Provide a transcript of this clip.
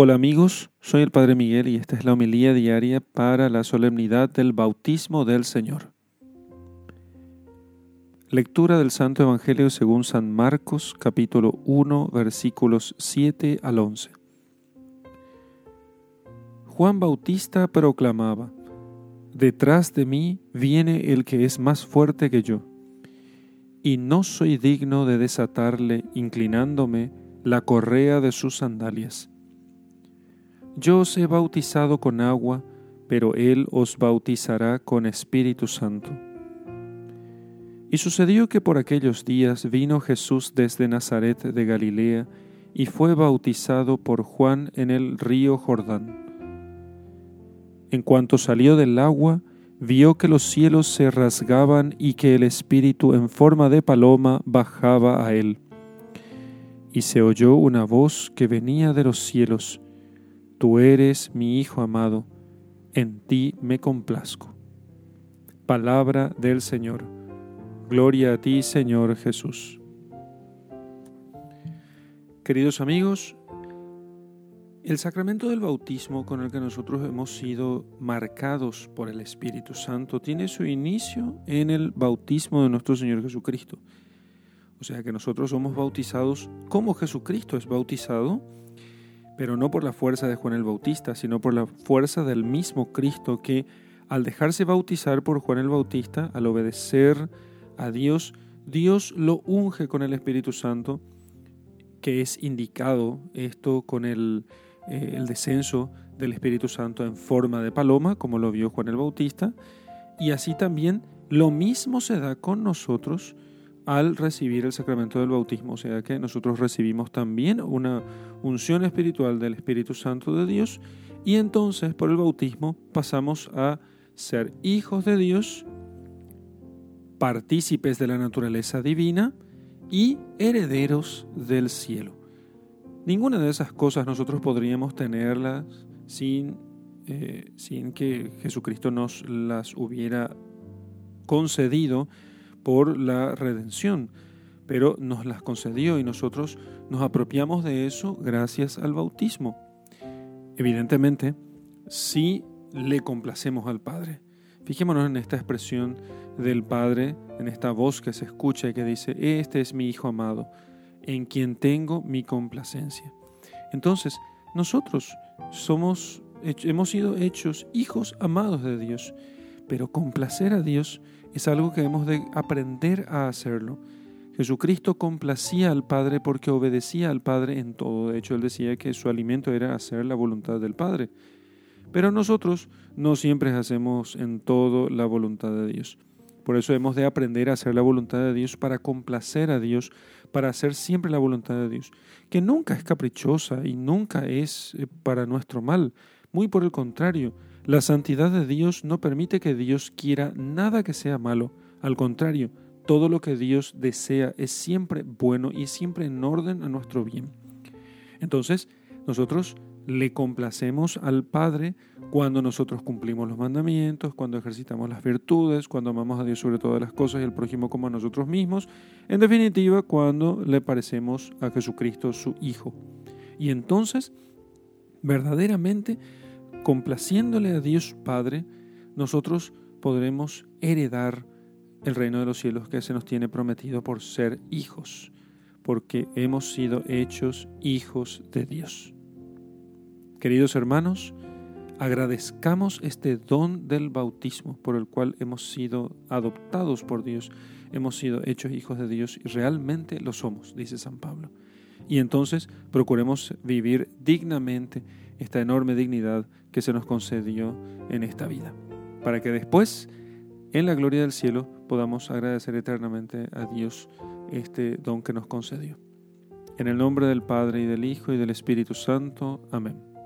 Hola amigos, soy el Padre Miguel y esta es la homilía diaria para la solemnidad del bautismo del Señor. Lectura del Santo Evangelio según San Marcos capítulo 1 versículos 7 al 11. Juan Bautista proclamaba, Detrás de mí viene el que es más fuerte que yo, y no soy digno de desatarle, inclinándome, la correa de sus sandalias. Yo os he bautizado con agua, pero Él os bautizará con Espíritu Santo. Y sucedió que por aquellos días vino Jesús desde Nazaret de Galilea y fue bautizado por Juan en el río Jordán. En cuanto salió del agua, vio que los cielos se rasgaban y que el Espíritu en forma de paloma bajaba a él. Y se oyó una voz que venía de los cielos, Tú eres mi Hijo amado, en ti me complazco. Palabra del Señor. Gloria a ti, Señor Jesús. Queridos amigos, el sacramento del bautismo con el que nosotros hemos sido marcados por el Espíritu Santo tiene su inicio en el bautismo de nuestro Señor Jesucristo. O sea que nosotros somos bautizados como Jesucristo es bautizado pero no por la fuerza de Juan el Bautista, sino por la fuerza del mismo Cristo que al dejarse bautizar por Juan el Bautista, al obedecer a Dios, Dios lo unge con el Espíritu Santo, que es indicado esto con el, eh, el descenso del Espíritu Santo en forma de paloma, como lo vio Juan el Bautista, y así también lo mismo se da con nosotros al recibir el sacramento del bautismo, o sea que nosotros recibimos también una unción espiritual del Espíritu Santo de Dios y entonces por el bautismo pasamos a ser hijos de Dios, partícipes de la naturaleza divina y herederos del cielo. Ninguna de esas cosas nosotros podríamos tenerlas sin, eh, sin que Jesucristo nos las hubiera concedido por la redención, pero nos las concedió y nosotros nos apropiamos de eso gracias al bautismo. Evidentemente, si le complacemos al Padre. Fijémonos en esta expresión del Padre, en esta voz que se escucha y que dice, este es mi Hijo amado, en quien tengo mi complacencia. Entonces, nosotros somos, hemos sido hechos hijos amados de Dios, pero complacer a Dios es algo que hemos de aprender a hacerlo. Jesucristo complacía al Padre porque obedecía al Padre en todo. De hecho, él decía que su alimento era hacer la voluntad del Padre. Pero nosotros no siempre hacemos en todo la voluntad de Dios. Por eso hemos de aprender a hacer la voluntad de Dios para complacer a Dios, para hacer siempre la voluntad de Dios, que nunca es caprichosa y nunca es eh, para nuestro mal. Muy por el contrario, la santidad de Dios no permite que Dios quiera nada que sea malo. Al contrario, todo lo que Dios desea es siempre bueno y siempre en orden a nuestro bien. Entonces, nosotros le complacemos al Padre cuando nosotros cumplimos los mandamientos, cuando ejercitamos las virtudes, cuando amamos a Dios sobre todas las cosas y al prójimo como a nosotros mismos, en definitiva, cuando le parecemos a Jesucristo su Hijo. Y entonces, verdaderamente, complaciéndole a Dios Padre, nosotros podremos heredar el reino de los cielos que se nos tiene prometido por ser hijos, porque hemos sido hechos hijos de Dios. Queridos hermanos, agradezcamos este don del bautismo por el cual hemos sido adoptados por Dios, hemos sido hechos hijos de Dios y realmente lo somos, dice San Pablo. Y entonces procuremos vivir dignamente esta enorme dignidad que se nos concedió en esta vida, para que después, en la gloria del cielo, podamos agradecer eternamente a Dios este don que nos concedió. En el nombre del Padre y del Hijo y del Espíritu Santo. Amén.